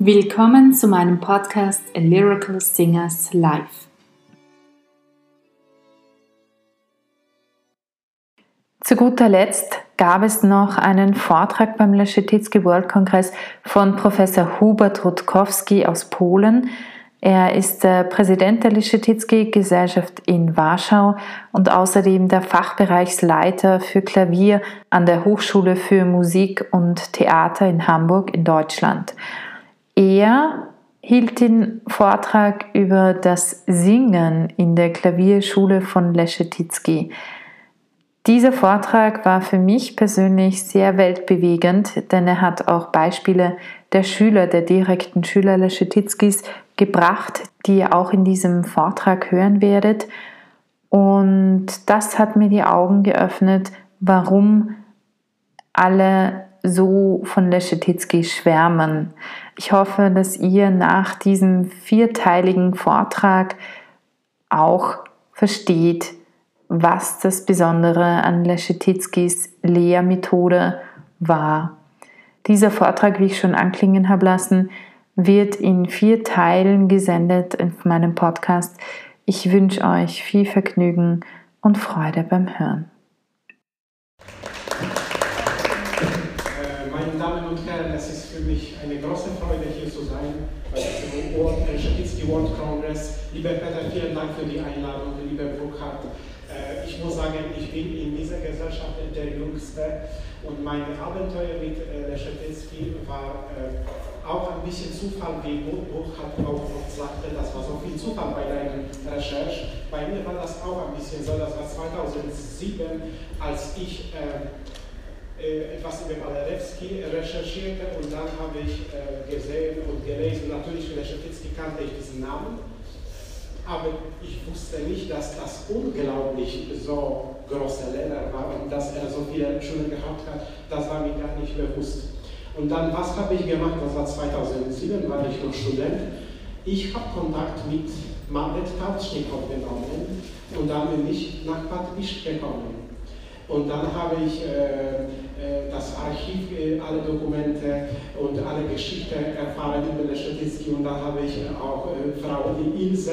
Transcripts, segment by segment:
Willkommen zu meinem Podcast A Lyrical Singers Live. Zu guter Letzt gab es noch einen Vortrag beim Leschetizky World Congress von Professor Hubert Rutkowski aus Polen. Er ist der Präsident der Leschetizky Gesellschaft in Warschau und außerdem der Fachbereichsleiter für Klavier an der Hochschule für Musik und Theater in Hamburg in Deutschland. Er hielt den Vortrag über das Singen in der Klavierschule von Leschetizky. Dieser Vortrag war für mich persönlich sehr weltbewegend, denn er hat auch Beispiele der Schüler, der direkten Schüler Leschetizkys gebracht, die ihr auch in diesem Vortrag hören werdet. Und das hat mir die Augen geöffnet, warum alle so von Leschetizky schwärmen. Ich hoffe, dass ihr nach diesem vierteiligen Vortrag auch versteht, was das Besondere an Leschetizkys Lehrmethode war. Dieser Vortrag, wie ich schon anklingen habe lassen, wird in vier Teilen gesendet in meinem Podcast. Ich wünsche euch viel Vergnügen und Freude beim Hören. World Congress. Lieber Peter, vielen Dank für die Einladung, lieber Burkhard. Äh, ich muss sagen, ich bin in dieser Gesellschaft der Jüngste und mein Abenteuer mit äh, Leschetizky war äh, auch ein bisschen Zufall, wie Burkhard auch sagte, das war so viel Zufall bei deiner Recherche. Bei mir war das auch ein bisschen so, das war 2007, als ich etwas über Malerewski recherchierte und dann habe ich gesehen und gelesen, natürlich Leschetizky kannte ich diesen Namen, aber ich wusste nicht, dass das unglaublich so große Lehrer war und dass er so viele Schulen gehabt hat, das war mir gar nicht bewusst. Und dann, was habe ich gemacht? Das war 2007, war ich noch Student. Ich habe Kontakt mit Mamet Tauschnik aufgenommen und dann bin ich nach Bad Isch gekommen. Und dann habe ich äh, äh, das Archiv, äh, alle Dokumente und alle Geschichten erfahren über Leschetizky und dann habe ich auch Frau Ilse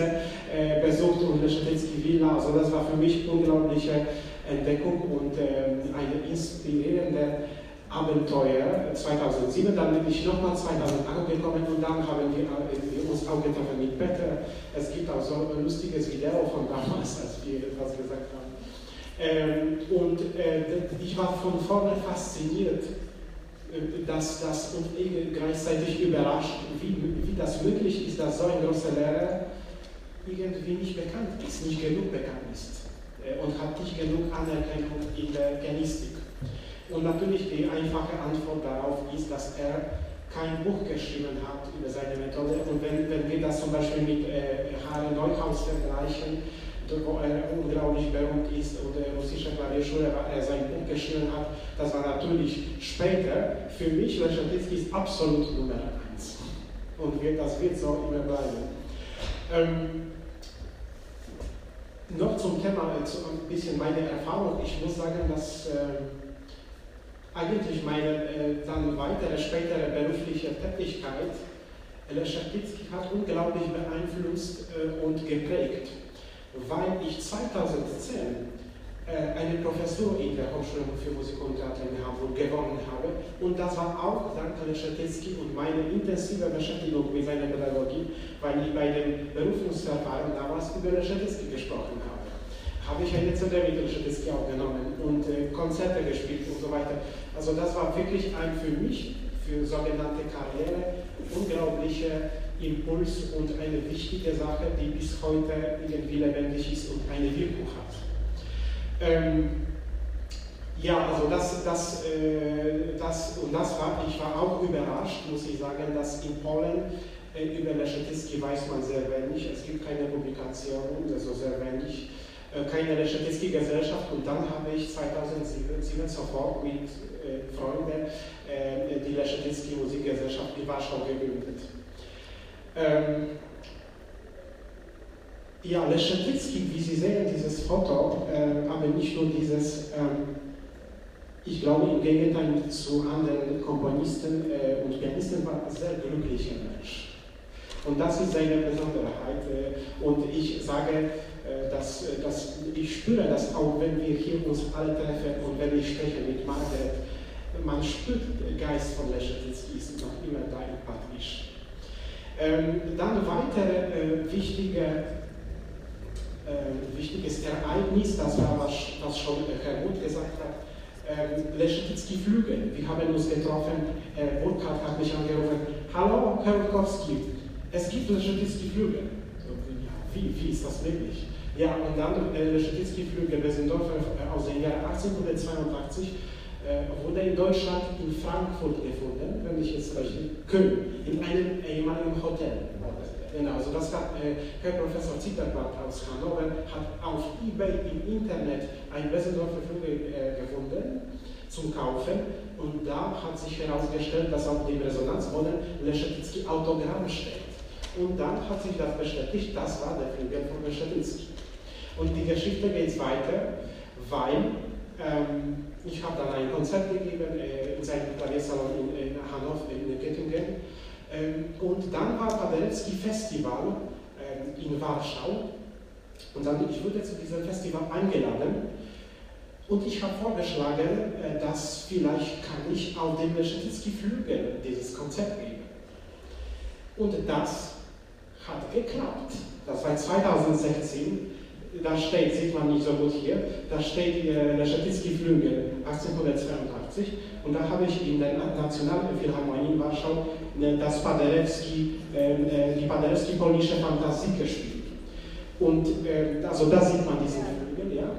besucht und Leschetizky Villa. Also das war für mich unglaubliche Entdeckung und eine inspirierende Abenteuer 2007, dann bin ich nochmal 2008 gekommen und dann haben wir, wir uns auch getroffen mit Peter. Es gibt auch so ein lustiges Video von damals, als wir etwas gesagt haben. Ähm, und äh, ich war von vorne fasziniert, äh, dass das und gleichzeitig überrascht, wie, wie das möglich ist, dass so ein großer Lehrer irgendwie nicht bekannt ist, nicht genug bekannt ist äh, und hat nicht genug Anerkennung in der Genistik. Und natürlich die einfache Antwort darauf ist, dass er kein Buch geschrieben hat über seine Methode. Und wenn, wenn wir das zum Beispiel mit äh, Harry Neuhaus vergleichen, wo er unglaublich berühmt ist und russische Klavierschule, weil er sein Buch geschrieben hat, das war natürlich später. Für mich, Leschatitsky ist absolut Nummer eins. Und das wird so immer bleiben. Ähm, noch zum Thema, zu ein bisschen meine Erfahrung. Ich muss sagen, dass äh, eigentlich meine äh, dann weitere, spätere berufliche Tätigkeit Leschatitsky hat unglaublich beeinflusst äh, und geprägt weil ich 2010 äh, eine Professur in der Hochschule für Musik und Theater in Hamburg gewonnen habe. Und das war auch dank Leschetizky und meine intensive Beschäftigung mit seiner Pädagogik, weil ich bei dem Berufungsverfahren damals über Leschetizky gesprochen habe. Habe ich eine CD mit Leschetizky aufgenommen und äh, Konzerte gespielt und so weiter. Also das war wirklich ein für mich, für sogenannte Karriere, unglaubliche Impuls und eine wichtige Sache, die bis heute irgendwie lebendig ist und eine Wirkung hat. Ähm, ja, also das, das, äh, das, und das war, ich war auch überrascht, muss ich sagen, dass in Polen äh, über Leschetizky weiß man sehr wenig, es gibt keine Publikationen, also sehr wenig, äh, keine Leschetizky-Gesellschaft und dann habe ich 2007 sofort mit äh, Freunden äh, die Leschetizky-Musikgesellschaft in Warschau gegründet. Ähm, ja, Leschetizky, wie Sie sehen, dieses Foto, äh, aber nicht nur dieses, ähm, Ich glaube im Gegenteil zu anderen Komponisten äh, und Pianisten war ein sehr glücklicher Mensch. Und das ist seine Besonderheit. Äh, und ich sage, äh, dass, äh, dass ich spüre das auch, wenn wir hier uns alle treffen und wenn ich spreche mit Margaret, man spürt, der Geist von Leschetizky ist noch immer da Patrisch. Dann weitere äh, wichtige, äh, wichtiges Ereignis, das war, was, was schon Herr Muth gesagt hat, äh, Leschetizky Flügel. Wir haben uns getroffen, Herr Burkhardt hat mich angerufen, hallo Herr Rutkowski, es gibt Leschetizky Flügel. So, ja, wie, wie ist das möglich? Ja, und dann äh, Leschetizky-Flügel Wesendorf äh, aus dem Jahr 1882 äh, wurde in Deutschland in Frankfurt gefunden, wenn ich jetzt recht Köln, in einem ehemaligen Hotel. Genau, also das hat äh, Herr Professor Zitterbart aus Hannover hat auf eBay im Internet ein Wesendorfer Flügel äh, gefunden zum Kaufen und da hat sich herausgestellt, dass auf dem Resonanzboden Leschetizky Autogramm steht. Und dann hat sich das bestätigt, das war der Flügel von Leschetizky. Und die Geschichte geht weiter, weil ähm, ich habe dann ein Konzert gegeben äh, in seinem Klaviersalon in, in Hannover, in Göttingen. Ähm, und dann war Paderewski Festival ähm, in Warschau. Und dann, ich wurde zu diesem Festival eingeladen. Und ich habe vorgeschlagen, äh, dass vielleicht kann ich auf dem Leschetizky Flügel dieses Konzert geben. Und das hat geklappt. Das war 2016 da steht, sieht man nicht so gut hier, da steht äh, der Statistiklüge 1882 und da habe ich in der Nationalen Philharmonie in Warschau äh, das Paderewski, ähm, äh, die Paderewski-polnische Fantasie gespielt. Und äh, also da sieht man diesen Flügel, ja.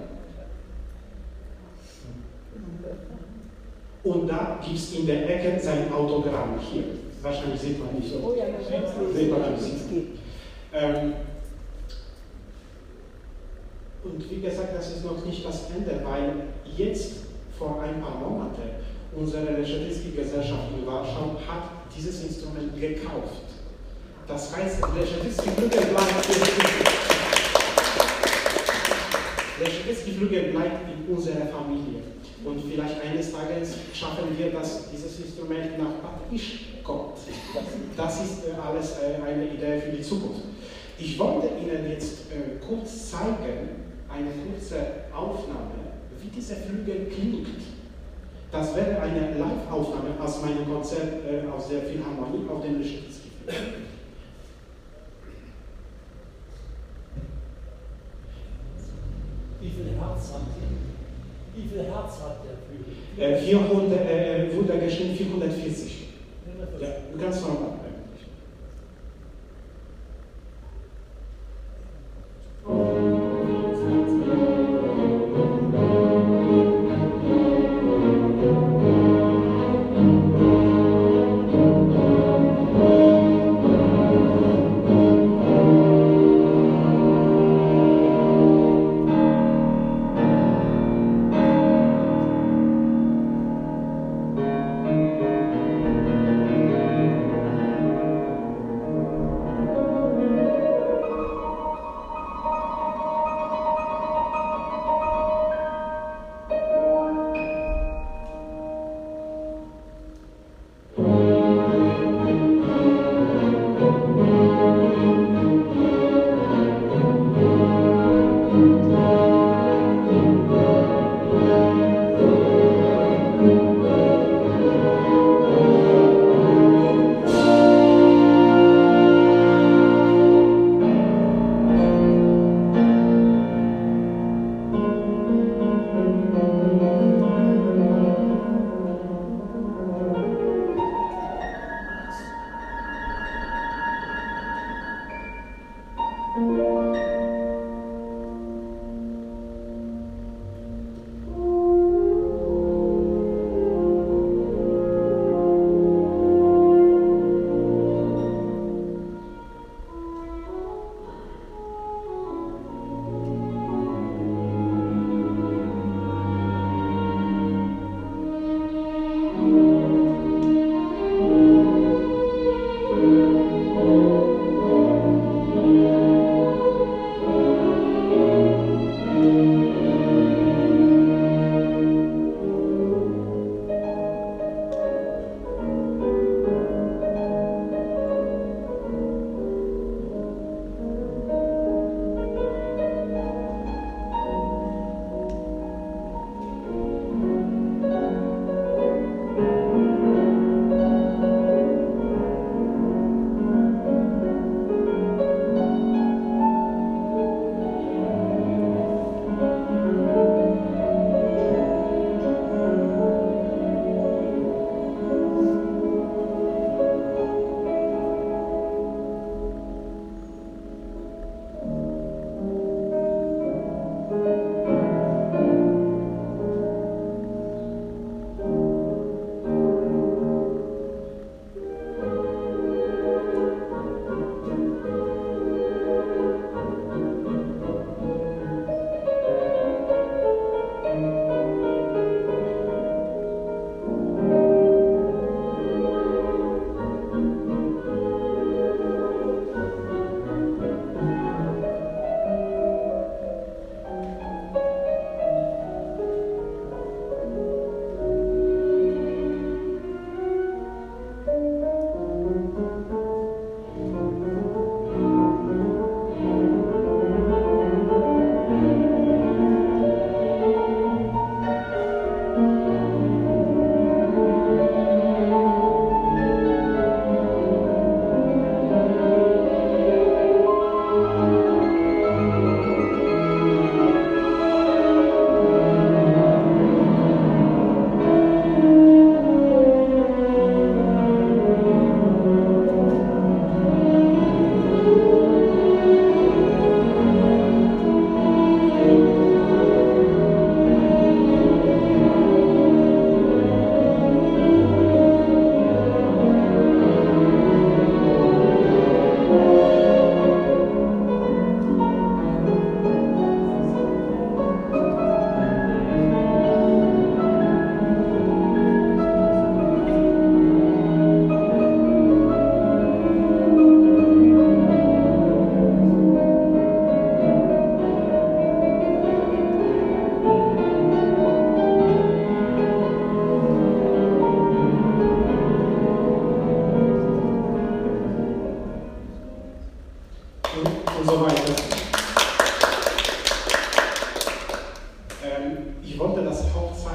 Und da gibt es in der Ecke sein Autogramm hier. Wahrscheinlich sieht man nicht so. Oh ja, sieht man ein bisschen. Ähm, und wie gesagt, das ist noch nicht das Ende, weil jetzt vor ein paar Monaten unsere Leschetizky-Gesellschaft in Warschau hat dieses Instrument gekauft. Das heißt, Leschetizky-Flügel bleibt, bleibt in unserer Familie. Und vielleicht eines Tages schaffen wir, dass dieses Instrument nach Patrisch kommt. Das ist äh, alles äh, eine Idee für die Zukunft. Ich wollte Ihnen jetzt äh, kurz zeigen, eine kurze Aufnahme, wie dieser Flügel klingt. Das wäre eine Live-Aufnahme aus meinem Konzert äh, aus der Philharmonie auf dem Leschetizky. Wie viel Herz hat der? Wie viel Herz hat der Flügel? Äh, 400, äh, wurde geschrieben 440. Ja, ganz normal.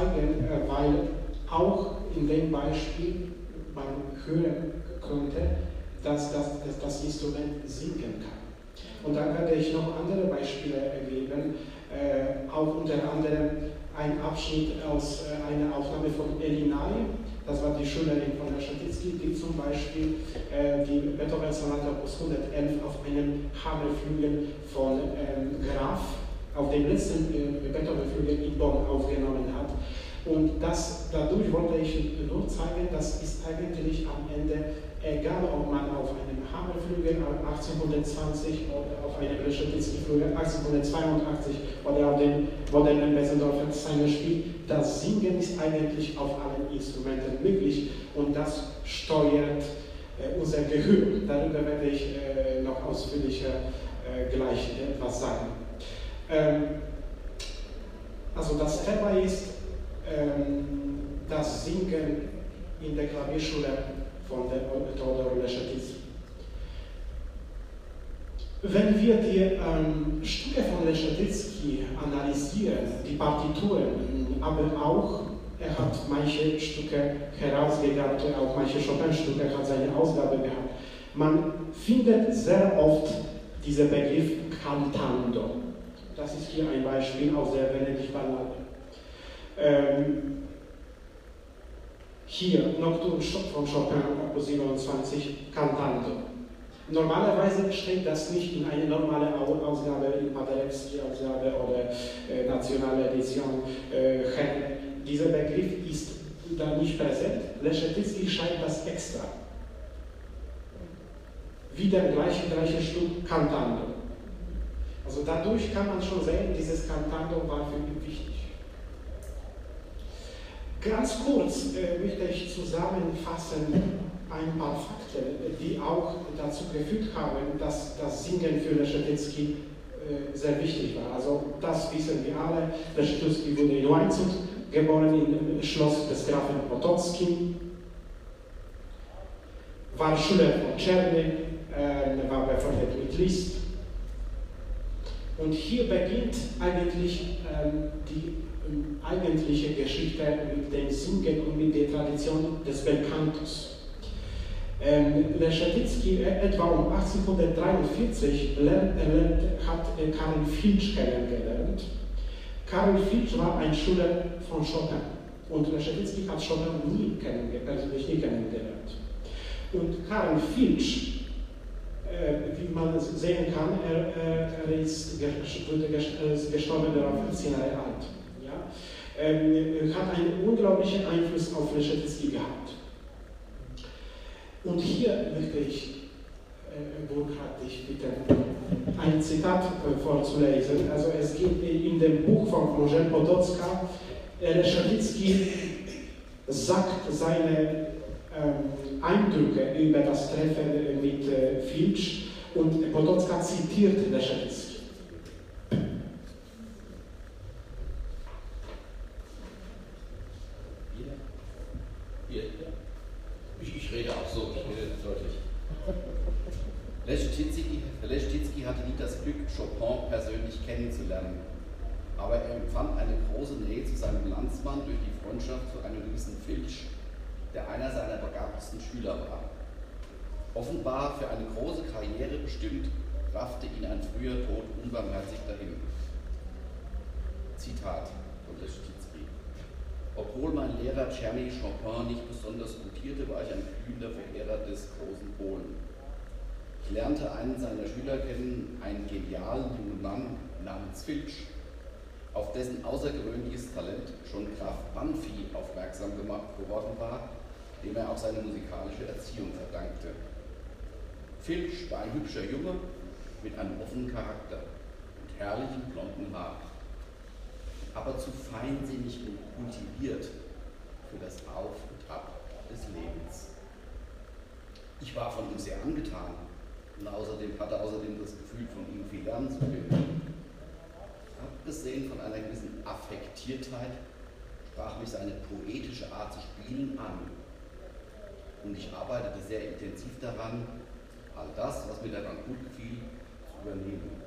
Zeigen, äh, weil auch in dem Beispiel man hören konnte, dass das, dass das Instrument singen kann. Und dann werde ich noch andere Beispiele geben, äh, auch unter anderem ein Abschnitt aus äh, einer Aufnahme von Elinai, das war die Schülerin von Herrn Schatitzky, die zum Beispiel die Beethoven-Sonate Opus 111 auf einem Hammerflügel von ähm, Graf, auf dem letzten äh, Beethoven-Flügel in Bonn aufgenommen hat. Und das, dadurch wollte ich nur zeigen, das ist eigentlich am Ende egal, ob man auf einem Hammerflügel 1820 oder auf einem Leschetitzky-Flügel 1882 oder auf dem modernen Bessendorfer Seine spielt, das Singen ist eigentlich auf allen Instrumenten möglich und das steuert äh, unser Gehör. Darüber werde ich äh, noch ausführlicher äh, gleich etwas sagen. Ähm, also das Thema ist ähm, das Singen in der Klavierschule von der Theodor Leschetizky. Wenn wir die ähm, Stücke von Leschetizky analysieren, die Partituren, aber auch, er hat manche Stücke herausgegabt, auch manche Chopin-Stücke hat seine Ausgabe gehabt, man findet sehr oft diesen Begriff Cantando. Das ist hier ein Beispiel aus der Venedig-Ballade. Ähm, hier Nocturne von Chopin, Opus 27, Cantando. Normalerweise steht das nicht in einer normalen Ausgabe, in Paderewski-Ausgabe oder äh, nationale Edition. Äh, dieser Begriff ist da nicht präsent. Leschetizky schreibt das extra. Wieder gleiche, gleiche Stück Cantando. Also dadurch kann man schon sehen, dieses Cantando war für ihn wichtig. Ganz kurz äh, möchte ich zusammenfassen ein paar Fakten, die auch dazu geführt haben, dass das Singen für Leschetizky äh, sehr wichtig war. Also das wissen wir alle. Leschetizky wurde in Weinzug geboren, im Schloss des Grafen Potocki, war Schüler von Czerny, äh, war befreundet mit Liszt. Und hier beginnt eigentlich ähm, die eigentliche Geschichte mit dem Singen und mit der Tradition des Belcantos. Ähm, Leschetizky äh, etwa um 1843 lernt, lernt, hat äh, Karl Filch kennengelernt. Karl Filch war ein Schüler von Chopin und Leschetizky hat Chopin nie kennengelernt, persönlich nie kennengelernt. Und Karl Filch, äh, wie man sehen kann, er, er ist, gestorben, er war 15 Jahre alt ähm, hat einen unglaublichen Einfluss auf Leschetizky gehabt. Und hier möchte ich, äh, Burkhard, dich bitte ein Zitat äh, vorzulesen. Also es geht in dem Buch von Angel Podocka, äh, Leschetizky sagt seine ähm, Eindrücke über das Treffen mit äh, Filch und Podocka zitiert Leschetizky. Chopin persönlich kennenzulernen. Aber er empfand eine große Nähe zu seinem Landsmann durch die Freundschaft zu einem gewissen Filch, der einer seiner begabtesten Schüler war. Offenbar für eine große Karriere bestimmt, raffte ihn ein früher Tod unbarmherzig dahin. Zitat von der Stitzby. Obwohl mein Lehrer Czerny Chopin nicht besonders gutierte, war ich ein glühender Verehrer des großen Polen. Ich lernte einen seiner Schüler kennen, einen genialen jungen Mann namens Filch, auf dessen außergewöhnliches Talent schon Graf Banfi aufmerksam gemacht geworden war, dem er auch seine musikalische Erziehung verdankte. Filch war ein hübscher Junge mit einem offenen Charakter und herrlichen blonden Haaren, aber zu feinsinnig und kultiviert für das Auf und Ab des Lebens. Ich war von ihm sehr angetan und außerdem hatte außerdem das Gefühl, von ihm viel lernen zu können. Abgesehen von einer gewissen Affektiertheit sprach mich seine poetische Art zu spielen an. Und ich arbeitete sehr intensiv daran, all das, was mir daran gut gefiel, zu übernehmen.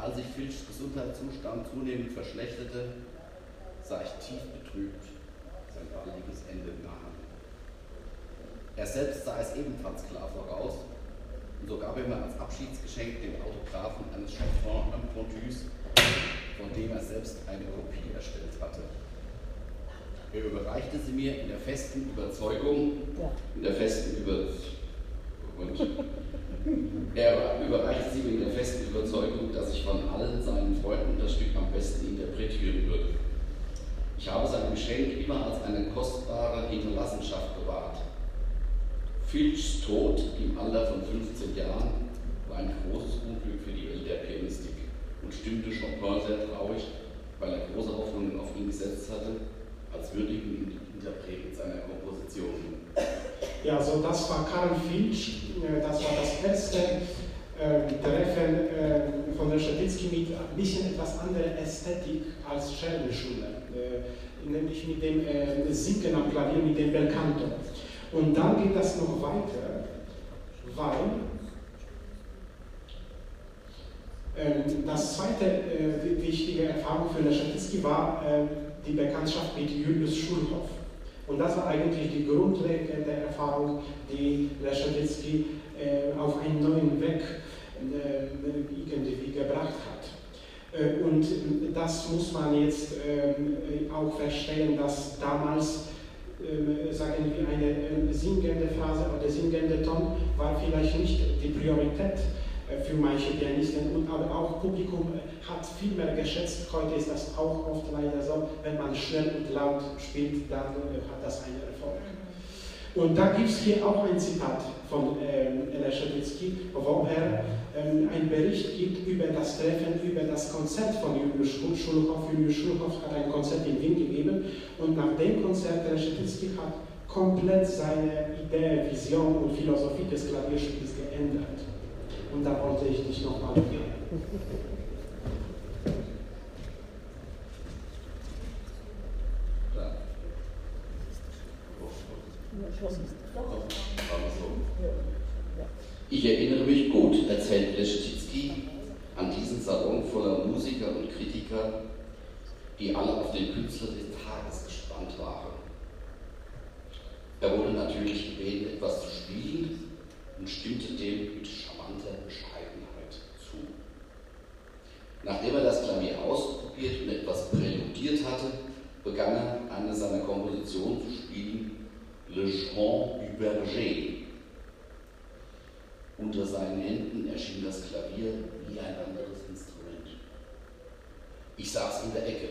Als sich Filchs Gesundheitszustand zunehmend verschlechterte, sah ich tief betrübt sein baldiges Ende nahe. Er selbst sah es ebenfalls klar voraus und so gab er mir als Abschiedsgeschenk den Autographen eines Chopin am Pontus, von dem er selbst eine Kopie erstellt hatte. Er überreichte sie mir in der festen Überzeugung, in der festen Überzeugung, und er überreichte sie mir in der festen Überzeugung, dass ich von allen seinen Freunden das Stück am besten interpretieren würde. Ich habe sein Geschenk immer als eine kostbare Hinterlassenschaft bewahrt. Filchs Tod im Alter von 15 Jahren war ein großes Unglück für die Welt der Pianistik und stimmte Chopin sehr traurig, weil er große Hoffnungen auf ihn gesetzt hatte, als würdigen Interpreten seiner Kompositionen. Ja, so das war Karl Filch, äh, das war das erste äh, Treffen äh, von der Statitzky mit ein bisschen etwas anderer Ästhetik als Scherbenschule, äh, nämlich mit dem äh, Singen am Klavier, mit dem Belcanto. Und dann geht das noch weiter, weil ähm, das zweite äh, wichtige Erfahrung für Leschetitzky war äh, die Bekanntschaft mit Julius Schulhoff. Und das war eigentlich die grundlegende Erfahrung, die Leschetitzky äh, auf einen neuen Weg äh, irgendwie gebracht hat. Äh, und das muss man jetzt ähm, auch verstehen, dass damals ähm, sagen wir, eine singende Phase oder singende Ton war vielleicht nicht die Priorität äh, für manche Pianisten, und aber auch Publikum hat viel mehr geschätzt. Heute ist das auch oft leider so, wenn man schnell und laut spielt, dann hat das einen Erfolg. Und da gibt es hier auch ein Zitat von ähm, Leschetitzky, wo er ähm, einen Bericht gibt über das Treffen, über das Konzert von Julius Schulhoff. Julius Schulhoff hat ein Konzert in Wien gegeben und nach dem Konzert Leschetitzky hat komplett seine Idee, Vision und Philosophie des Klavierspiels geändert. Und da wollte ich dich nochmal gehen. Ich erinnere mich gut, erzählt Leschetitzky, an diesen Salon voller Musiker und Kritiker, die alle auf den Künstler des Tages gespannt waren. Er wurde natürlich gebeten, etwas zu spielen und stimmte dem mit charmanter Bescheidenheit zu. Nachdem er das Klavier ausprobiert und etwas präludiert hatte, begann er eine seiner Kompositionen zu spielen, Le Chant du Berger. Unter seinen Händen erschien das Klavier wie ein anderes Instrument. Ich saß in der Ecke.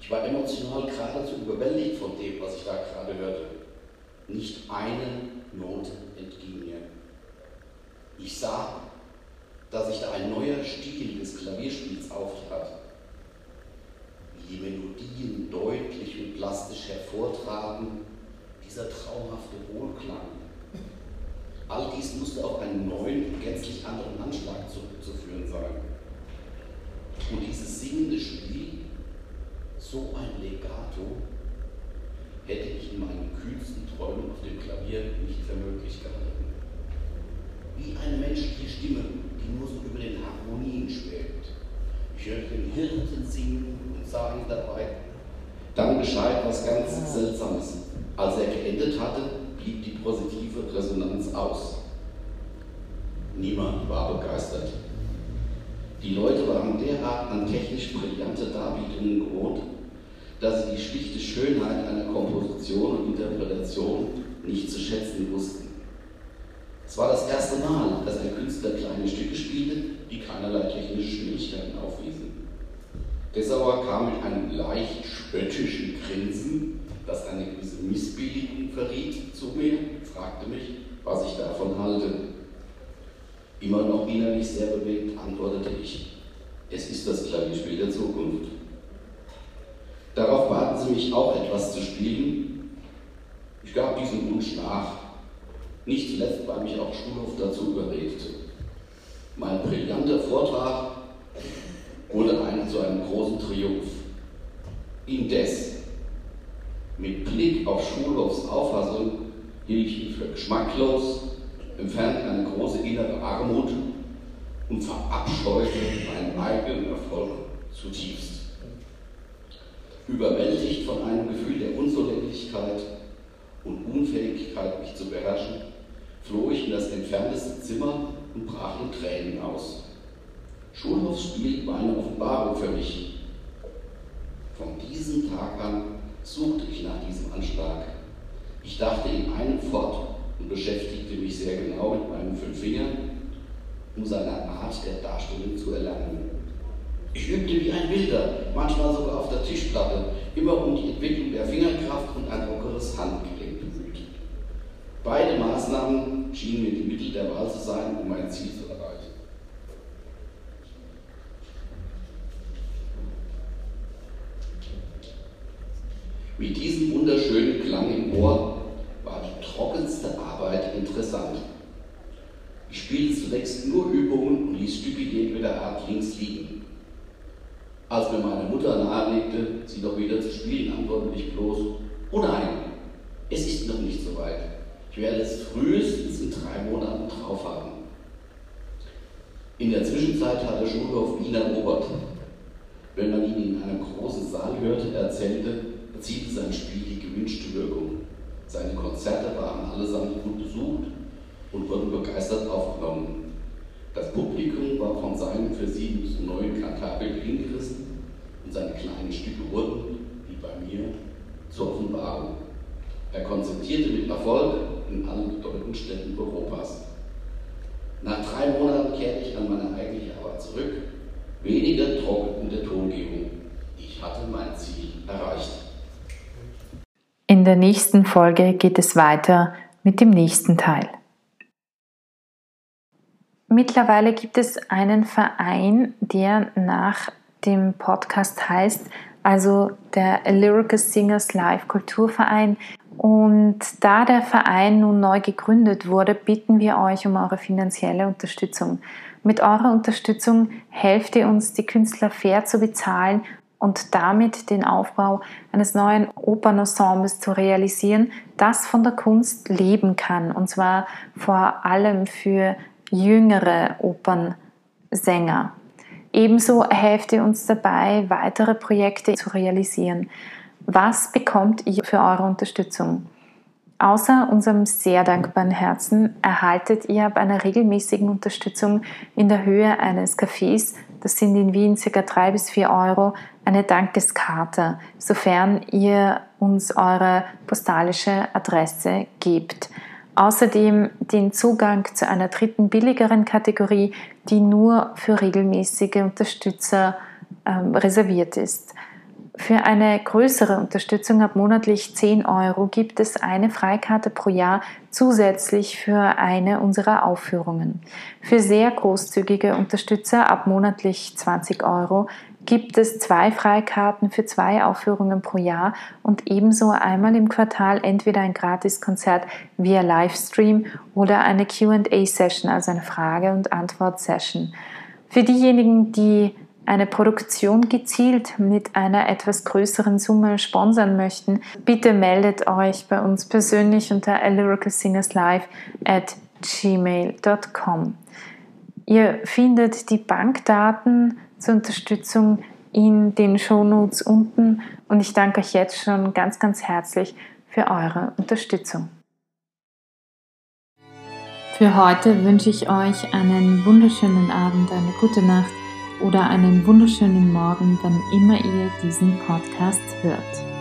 Ich war emotional geradezu überwältigt von dem, was ich da gerade hörte. Nicht eine Note entging mir. Ich sah, dass sich da ein neuer Stil des Klavierspiels auftrat. Wie die Melodien deutlich und plastisch hervortraten, dieser traumhafte Wohlklang. All dies musste auf einen neuen, gänzlich anderen Anschlag zurückzuführen sein. Und dieses singende Spiel, so ein Legato, hätte ich in meinen kühlsten Träumen auf dem Klavier nicht für möglich gehalten. Wie eine menschliche Stimme, die nur so über den Harmonien schwebt. Ich hörte den Hirten singen und sah ihn dabei. Dann geschah etwas ganz Seltsames. Als er geendet hatte, blieb die positive Resonanz aus. Niemand war begeistert. Die Leute waren derart an technisch brillante Darbietungen gewohnt, dass sie die schlichte Schönheit einer Komposition und Interpretation nicht zu schätzen wussten. Es war das erste Mal, dass ein Künstler kleine Stücke spielte, die keinerlei technische Schwierigkeiten aufwiesen. Dessauer kam mit einem leicht spöttischen Grinsen, das eine gewisse Missbilligung verriet, zu mir, fragte mich, was ich davon halte. Immer noch innerlich sehr bewegt antwortete ich, es ist das Klavierspiel der Zukunft. Darauf baten sie mich auch etwas zu spielen. Ich gab diesem Wunsch nach, nicht zuletzt, weil mich auch Schulhof dazu überredete. Mein brillanter Vortrag wurde ein, zu einem großen Triumph. Indes, mit Blick auf Schulhofs Auffassung hielt ich ihn für geschmacklos empfand eine große innere Armut und verabscheute meinen eigenen Erfolg zutiefst. Überwältigt von einem Gefühl der Unzulänglichkeit und Unfähigkeit, mich zu beherrschen, floh ich in das entfernteste Zimmer und brach in Tränen aus. Schulhofsspiel war eine Offenbarung für mich. Von diesem Tag an suchte ich nach diesem Anschlag. Ich dachte in einem fort und beschäftigte mich sehr genau mit meinen fünf Fingern, um seine Art der Darstellung zu erlernen. Ich übte wie ein Wilder, manchmal sogar auf der Tischplatte, immer um die Entwicklung der Fingerkraft und ein lockeres Handgelenk bemüht. Beide Maßnahmen schienen mir die Mittel der Wahl zu sein, um mein Ziel zu erreichen. Mit diesem wunderschönen Klang im Ohr war die trockenste Arbeit interessant. Ich spielte zunächst nur Übungen und ließ Stupidität mit der Art links liegen. Als mir meine Mutter nahelegte, sie doch wieder zu spielen, antwortete ich bloß, oh nein, es ist noch nicht so weit. Ich werde es frühestens in drei Monaten drauf haben. In der Zwischenzeit hatte Schulhof Wien erobert. Wenn man ihn in einem großen Saal hörte, erzählte, erzielte sein Spiel die gewünschte Wirkung. Seine Konzerte waren allesamt gut besucht und wurden begeistert aufgenommen. Das Publikum war von seinen für sie so neuen Kantabeln hingerissen und seine kleinen Stücke wurden, wie bei mir, zur Offenbarung. Er konzertierte mit Erfolg in allen bedeutenden Städten Europas. Nach drei Monaten kehrte ich an meine eigentliche Arbeit zurück. Weniger trocken in der Tongebung. Ich hatte mein Ziel erreicht. In der nächsten Folge geht es weiter mit dem nächsten Teil. Mittlerweile gibt es einen Verein, der nach dem Podcast heißt, also der Lyrical Singers Live Kulturverein. Und da der Verein nun neu gegründet wurde, bitten wir euch um eure finanzielle Unterstützung. Mit eurer Unterstützung helft ihr uns, die Künstler fair zu bezahlen und damit den Aufbau eines neuen Opernensembles zu realisieren, das von der Kunst leben kann. Und zwar vor allem für jüngere Opernsänger. Ebenso helft ihr uns dabei, weitere Projekte zu realisieren. Was bekommt ihr für eure Unterstützung? Außer unserem sehr dankbaren Herzen erhaltet ihr bei einer regelmäßigen Unterstützung in der Höhe eines Cafés, das sind in Wien ca. 3 bis 4 Euro, eine Dankeskarte, sofern ihr uns eure postalische Adresse gebt. Außerdem den Zugang zu einer dritten billigeren Kategorie, die nur für regelmäßige Unterstützer ähm, reserviert ist. Für eine größere Unterstützung ab monatlich 10 Euro gibt es eine Freikarte pro Jahr zusätzlich für eine unserer Aufführungen. Für sehr großzügige Unterstützer ab monatlich 20 Euro gibt es zwei Freikarten für zwei Aufführungen pro Jahr und ebenso einmal im Quartal entweder ein Gratiskonzert via Livestream oder eine QA-Session, also eine Frage- und Antwort-Session. Für diejenigen, die eine Produktion gezielt mit einer etwas größeren Summe sponsern möchten, bitte meldet euch bei uns persönlich unter lyricalsingerslive at gmail.com. Ihr findet die Bankdaten zur Unterstützung in den Shownotes unten und ich danke euch jetzt schon ganz, ganz herzlich für eure Unterstützung. Für heute wünsche ich euch einen wunderschönen Abend, eine gute Nacht oder einen wunderschönen Morgen, wann immer ihr diesen Podcast hört.